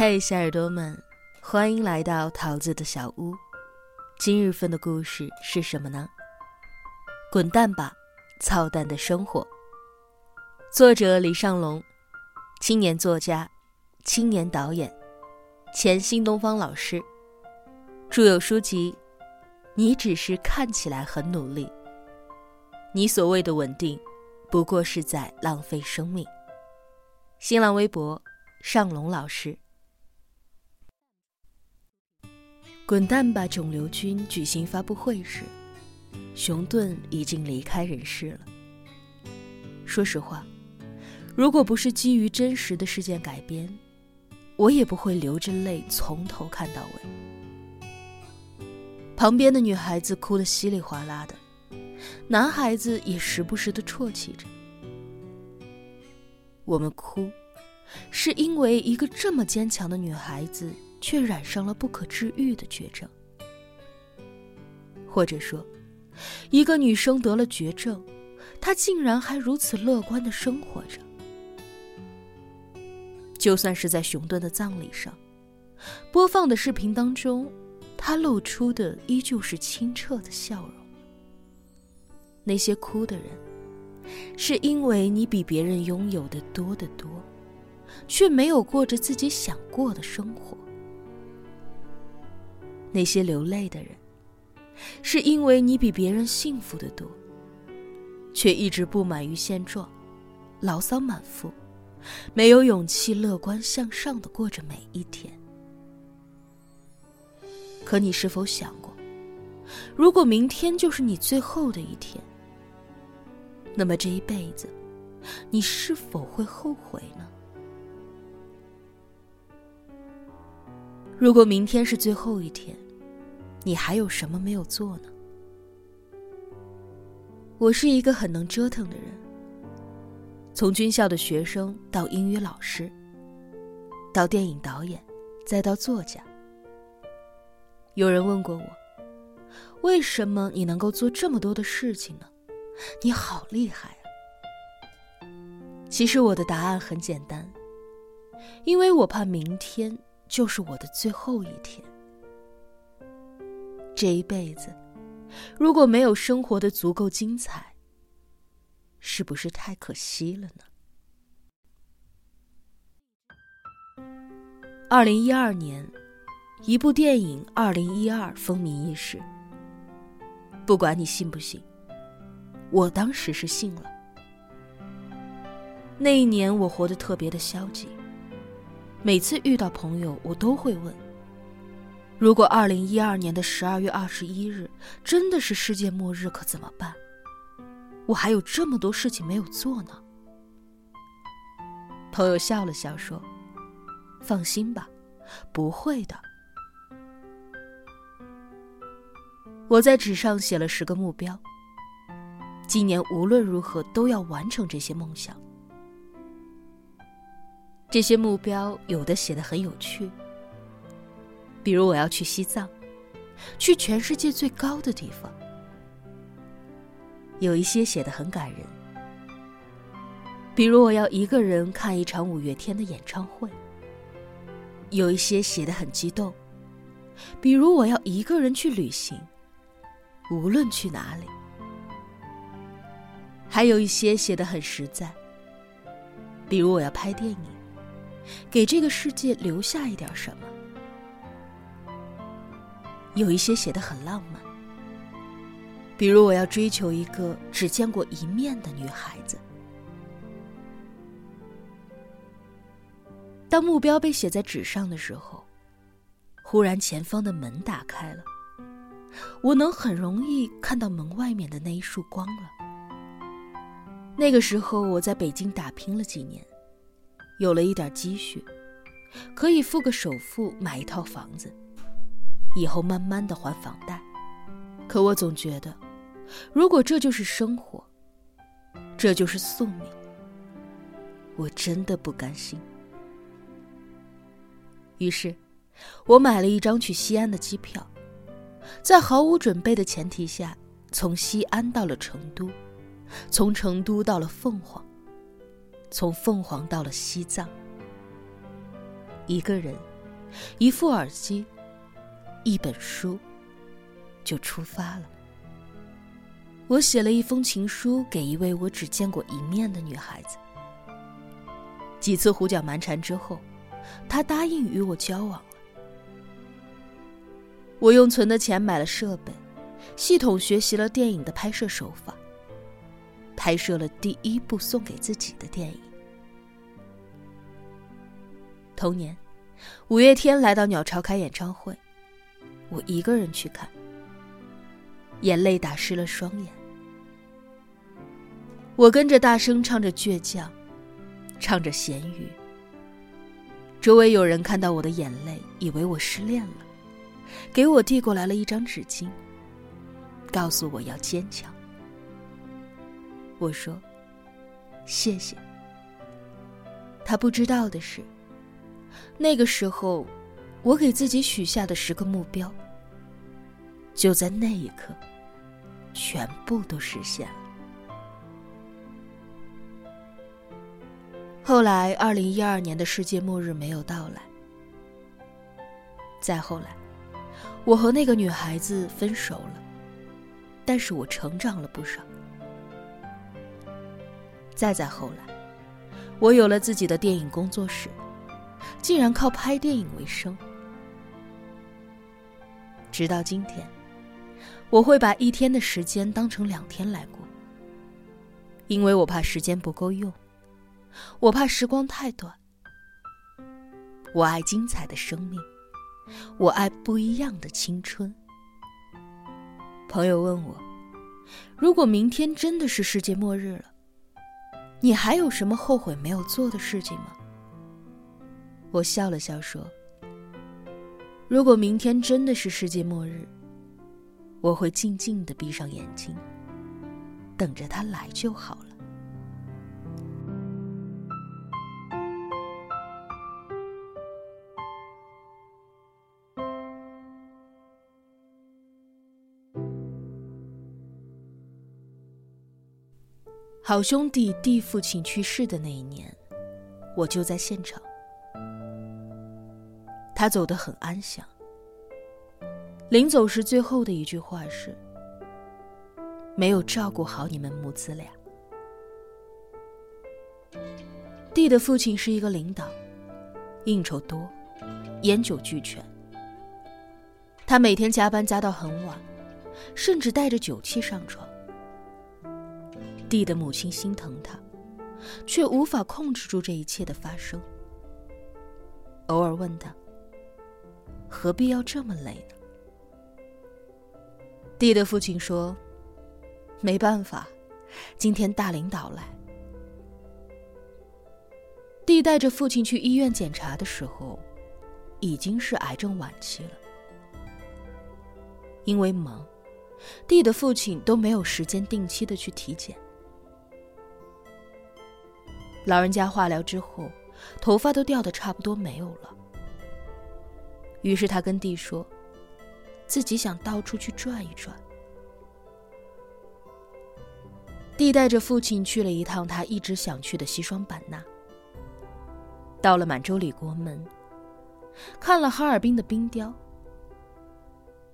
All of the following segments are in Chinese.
嘿，小耳朵们，欢迎来到桃子的小屋。今日份的故事是什么呢？滚蛋吧，操蛋的生活。作者李尚龙，青年作家，青年导演，前新东方老师，著有书籍《你只是看起来很努力》，你所谓的稳定，不过是在浪费生命。新浪微博尚龙老师。滚蛋吧，肿瘤君！举行发布会时，熊顿已经离开人世了。说实话，如果不是基于真实的事件改编，我也不会流着泪从头看到尾。旁边的女孩子哭得稀里哗啦的，男孩子也时不时的啜泣着。我们哭，是因为一个这么坚强的女孩子。却染上了不可治愈的绝症，或者说，一个女生得了绝症，她竟然还如此乐观的生活着。就算是在熊顿的葬礼上，播放的视频当中，她露出的依旧是清澈的笑容。那些哭的人，是因为你比别人拥有的多得多，却没有过着自己想过的生活。那些流泪的人，是因为你比别人幸福的多，却一直不满于现状，牢骚满腹，没有勇气乐观向上的过着每一天。可你是否想过，如果明天就是你最后的一天，那么这一辈子，你是否会后悔呢？如果明天是最后一天，你还有什么没有做呢？我是一个很能折腾的人，从军校的学生到英语老师，到电影导演，再到作家。有人问过我，为什么你能够做这么多的事情呢？你好厉害啊！其实我的答案很简单，因为我怕明天。就是我的最后一天。这一辈子，如果没有生活的足够精彩，是不是太可惜了呢？二零一二年，一部电影《二零一二》风靡一时。不管你信不信，我当时是信了。那一年，我活得特别的消极。每次遇到朋友，我都会问：如果二零一二年的十二月二十一日真的是世界末日，可怎么办？我还有这么多事情没有做呢。朋友笑了笑说：“放心吧，不会的。”我在纸上写了十个目标，今年无论如何都要完成这些梦想。这些目标有的写的很有趣，比如我要去西藏，去全世界最高的地方；有一些写的很感人，比如我要一个人看一场五月天的演唱会；有一些写的很激动，比如我要一个人去旅行，无论去哪里；还有一些写的很实在，比如我要拍电影。给这个世界留下一点什么？有一些写的很浪漫，比如我要追求一个只见过一面的女孩子。当目标被写在纸上的时候，忽然前方的门打开了，我能很容易看到门外面的那一束光了。那个时候我在北京打拼了几年。有了一点积蓄，可以付个首付买一套房子，以后慢慢的还房贷。可我总觉得，如果这就是生活，这就是宿命，我真的不甘心。于是，我买了一张去西安的机票，在毫无准备的前提下，从西安到了成都，从成都到了凤凰。从凤凰到了西藏，一个人，一副耳机，一本书，就出发了。我写了一封情书给一位我只见过一面的女孩子。几次胡搅蛮缠之后，她答应与我交往了。我用存的钱买了设备，系统学习了电影的拍摄手法，拍摄了第一部送给自己的电影。同年，五月天来到鸟巢开演唱会，我一个人去看，眼泪打湿了双眼。我跟着大声唱着倔强，唱着咸鱼。周围有人看到我的眼泪，以为我失恋了，给我递过来了一张纸巾，告诉我要坚强。我说：“谢谢。”他不知道的是，那个时候，我给自己许下的十个目标，就在那一刻，全部都实现了。后来，二零一二年的世界末日没有到来。再后来，我和那个女孩子分手了，但是我成长了不少。再再后来，我有了自己的电影工作室，竟然靠拍电影为生。直到今天，我会把一天的时间当成两天来过，因为我怕时间不够用。我怕时光太短。我爱精彩的生命，我爱不一样的青春。朋友问我，如果明天真的是世界末日了，你还有什么后悔没有做的事情吗？我笑了笑说：“如果明天真的是世界末日，我会静静的闭上眼睛，等着他来就好了。”好兄弟弟父亲去世的那一年，我就在现场。他走得很安详。临走时最后的一句话是：“没有照顾好你们母子俩。”弟的父亲是一个领导，应酬多，烟酒俱全。他每天加班加到很晚，甚至带着酒气上床。弟的母亲心疼他，却无法控制住这一切的发生。偶尔问他：“何必要这么累呢？”弟的父亲说：“没办法，今天大领导来。”弟带着父亲去医院检查的时候，已经是癌症晚期了。因为忙，弟的父亲都没有时间定期的去体检。老人家化疗之后，头发都掉的差不多没有了。于是他跟弟说，自己想到处去转一转。弟带着父亲去了一趟他一直想去的西双版纳。到了满洲里国门，看了哈尔滨的冰雕。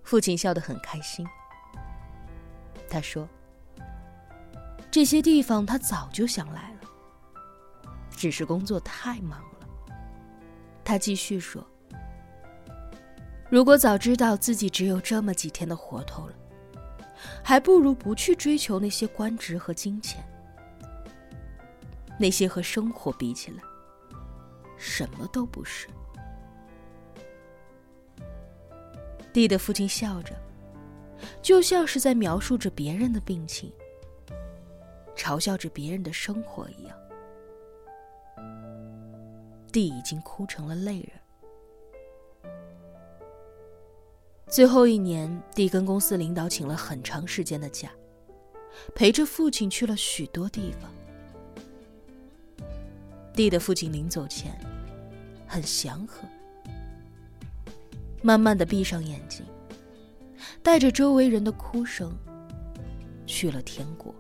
父亲笑得很开心。他说：“这些地方他早就想来。”只是工作太忙了。他继续说：“如果早知道自己只有这么几天的活头了，还不如不去追求那些官职和金钱。那些和生活比起来，什么都不是。”弟的父亲笑着，就像是在描述着别人的病情，嘲笑着别人的生活一样。弟已经哭成了泪人。最后一年，弟跟公司领导请了很长时间的假，陪着父亲去了许多地方。弟的父亲临走前，很祥和，慢慢的闭上眼睛，带着周围人的哭声，去了天国。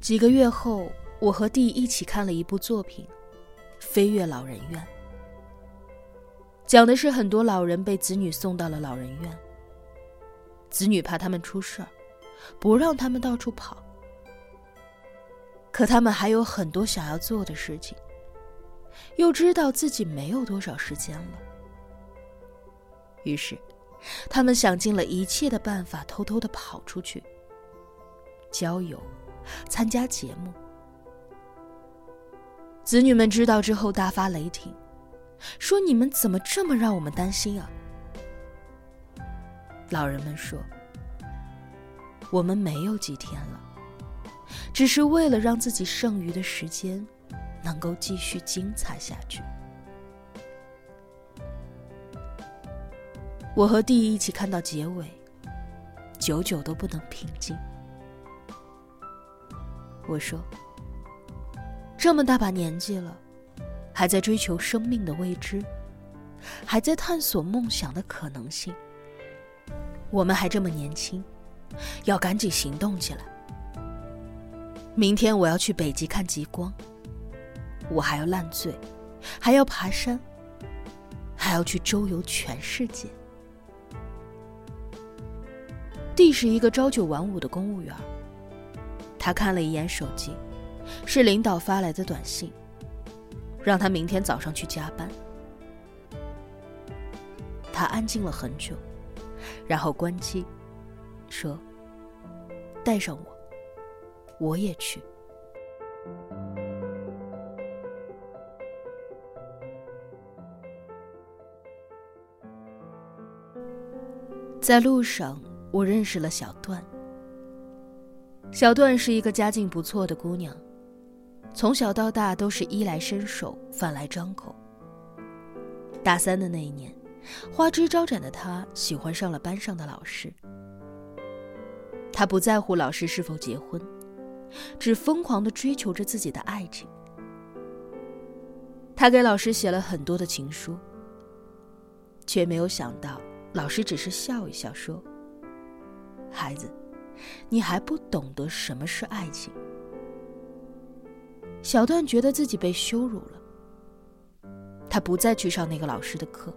几个月后，我和弟一起看了一部作品。飞越老人院》，讲的是很多老人被子女送到了老人院，子女怕他们出事儿，不让他们到处跑，可他们还有很多想要做的事情，又知道自己没有多少时间了，于是，他们想尽了一切的办法，偷偷的跑出去，郊游，参加节目。子女们知道之后大发雷霆，说：“你们怎么这么让我们担心啊？”老人们说：“我们没有几天了，只是为了让自己剩余的时间能够继续精彩下去。”我和弟一起看到结尾，久久都不能平静。我说。这么大把年纪了，还在追求生命的未知，还在探索梦想的可能性。我们还这么年轻，要赶紧行动起来。明天我要去北极看极光，我还要烂醉，还要爬山，还要去周游全世界。弟是一个朝九晚五的公务员，他看了一眼手机。是领导发来的短信，让他明天早上去加班。他安静了很久，然后关机，说：“带上我，我也去。”在路上，我认识了小段。小段是一个家境不错的姑娘。从小到大都是衣来伸手，饭来张口。大三的那一年，花枝招展的他喜欢上了班上的老师。他不在乎老师是否结婚，只疯狂的追求着自己的爱情。他给老师写了很多的情书，却没有想到老师只是笑一笑说：“孩子，你还不懂得什么是爱情。”小段觉得自己被羞辱了，他不再去上那个老师的课，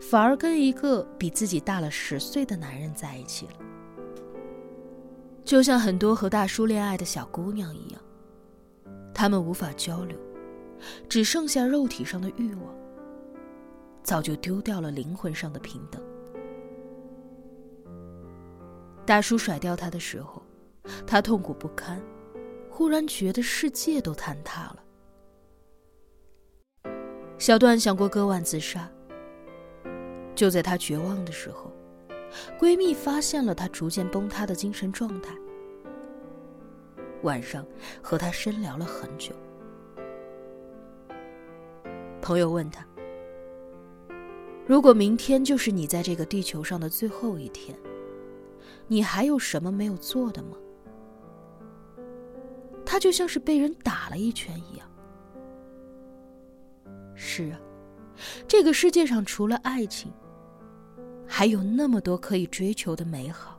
反而跟一个比自己大了十岁的男人在一起了。就像很多和大叔恋爱的小姑娘一样，他们无法交流，只剩下肉体上的欲望，早就丢掉了灵魂上的平等。大叔甩掉她的时候，她痛苦不堪。忽然觉得世界都坍塌了。小段想过割腕自杀。就在她绝望的时候，闺蜜发现了她逐渐崩塌的精神状态。晚上和她深聊了很久。朋友问她：“如果明天就是你在这个地球上的最后一天，你还有什么没有做的吗？”他就像是被人打了一拳一样。是啊，这个世界上除了爱情，还有那么多可以追求的美好，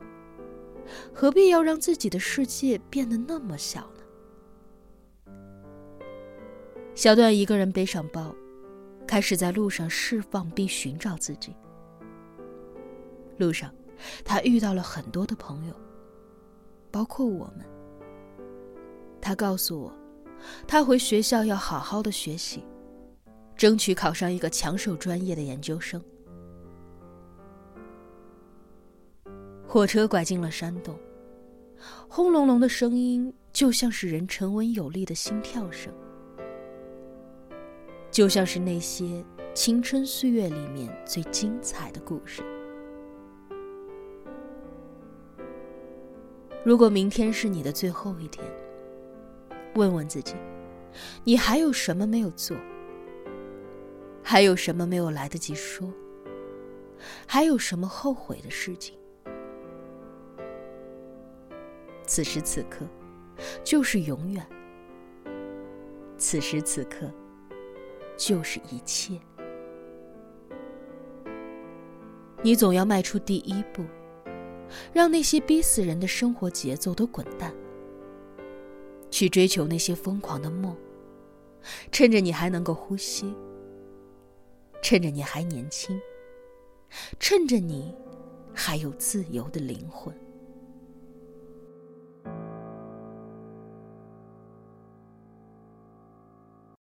何必要让自己的世界变得那么小呢？小段一个人背上包，开始在路上释放并寻找自己。路上，他遇到了很多的朋友，包括我们。他告诉我，他回学校要好好的学习，争取考上一个抢手专业的研究生。火车拐进了山洞，轰隆隆的声音就像是人沉稳有力的心跳声，就像是那些青春岁月里面最精彩的故事。如果明天是你的最后一天，问问自己，你还有什么没有做？还有什么没有来得及说？还有什么后悔的事情？此时此刻，就是永远；此时此刻，就是一切。你总要迈出第一步，让那些逼死人的生活节奏都滚蛋。去追求那些疯狂的梦，趁着你还能够呼吸，趁着你还年轻，趁着你还有自由的灵魂。